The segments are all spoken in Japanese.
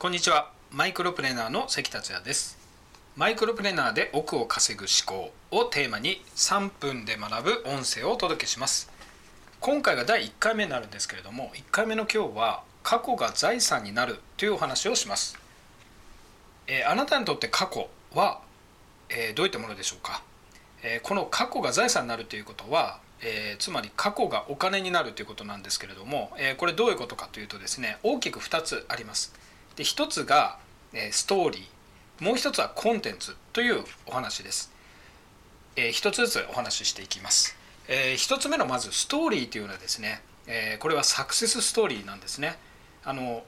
こんにちは。マイクロプレーナーの関達也です。マイクロプレーナーで億を稼ぐ思考をテーマに3分で学ぶ音声をお届けします。今回が第1回目になるんですけれども1回目の今日は過去が財産になるというお話をします、えー、あなたにとって過去は、えー、どういったものでしょうか、えー、この過去が財産になるということはえー、つまり過去がお金になるということなんですけれども、えー、これどういうことかというとですね大きく2つあります。で1つが、えストーリーもう1つはコンテンツというお話です、えー、1つずつお話ししていきます、えー、1つ目のまずストーリーというのはですね、えー、これはサクセスストーリーなんですね。あの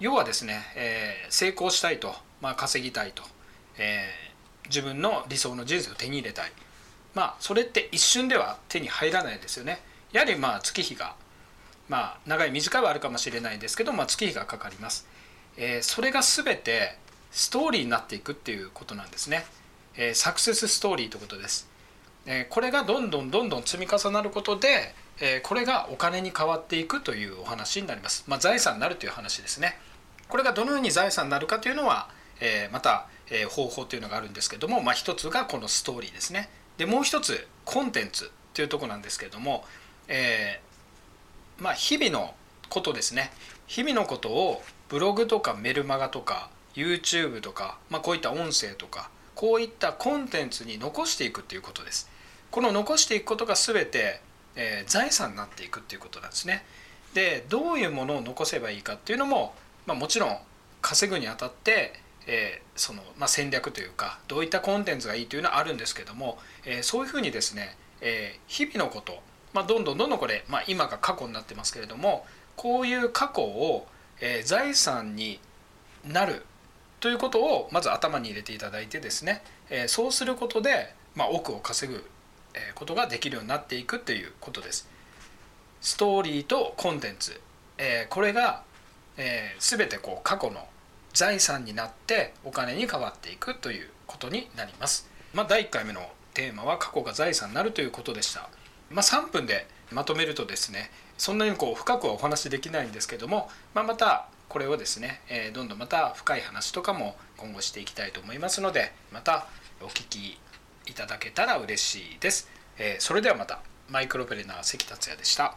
要はですね、えー、成功したいと、まあ、稼ぎたいと、えー、自分の理想の人生を手に入れたい。まあそれって一瞬では手に入らないですよね。やはりまあ月日がまあ長い短いはあるかもしれないですけど、まあ、月日がかかります。えー、それが全てストーリーになっていくっていうことなんですね、えー、サクセスストーリーということです、えー、これがどんどんどんどん積み重なることで、えこれがお金に変わっていくというお話になります、まあ、財産になるという話ですね。これがどのように財産になるかというのは、えまた、え方法というのがあるんですけども、まあ、一つがこのストーリーですね。でもう一つコンテンツというとこなんですけれども、えまあ、日々のことですね。日々のことをブログとかメルマガとか YouTube とか、まあ、こういった音声とかこういったコンテンツに残していくということです。この残していくことが全て、えー、財産になっていくっていうことなんですね。でどういうものを残せばいいかっていうのも、まあ、もちろん稼ぐにあたって、えー、そのまあ、戦略というかどういったコンテンツがいいというのはあるんですけども、えー、そういうふうにですね、え日々のこと、まあ、どんどんどんどんこれ、まあ、今が過去になってますけれどもこういう過去をえー、財産になるということをまず頭に入れていただいてですね、えー、そうすることで、まあ、億を稼ぐことができるようになっていくということです。ストーリーとコンテンツ、えー、これが、えー、全てこう過去の財産になってお金に変わっていくということになります。まあ、第1回目のテーマは過去が財産になるということでした。まあ、3分でまとめるとですねそんなにこう深くはお話しできないんですけども、まあ、またこれをですね、えー、どんどんまた深い話とかも今後していきたいと思いますのでまたお聞きいただけたら嬉しいです、えー、それではまた。マイクロプレーナー関達也でした。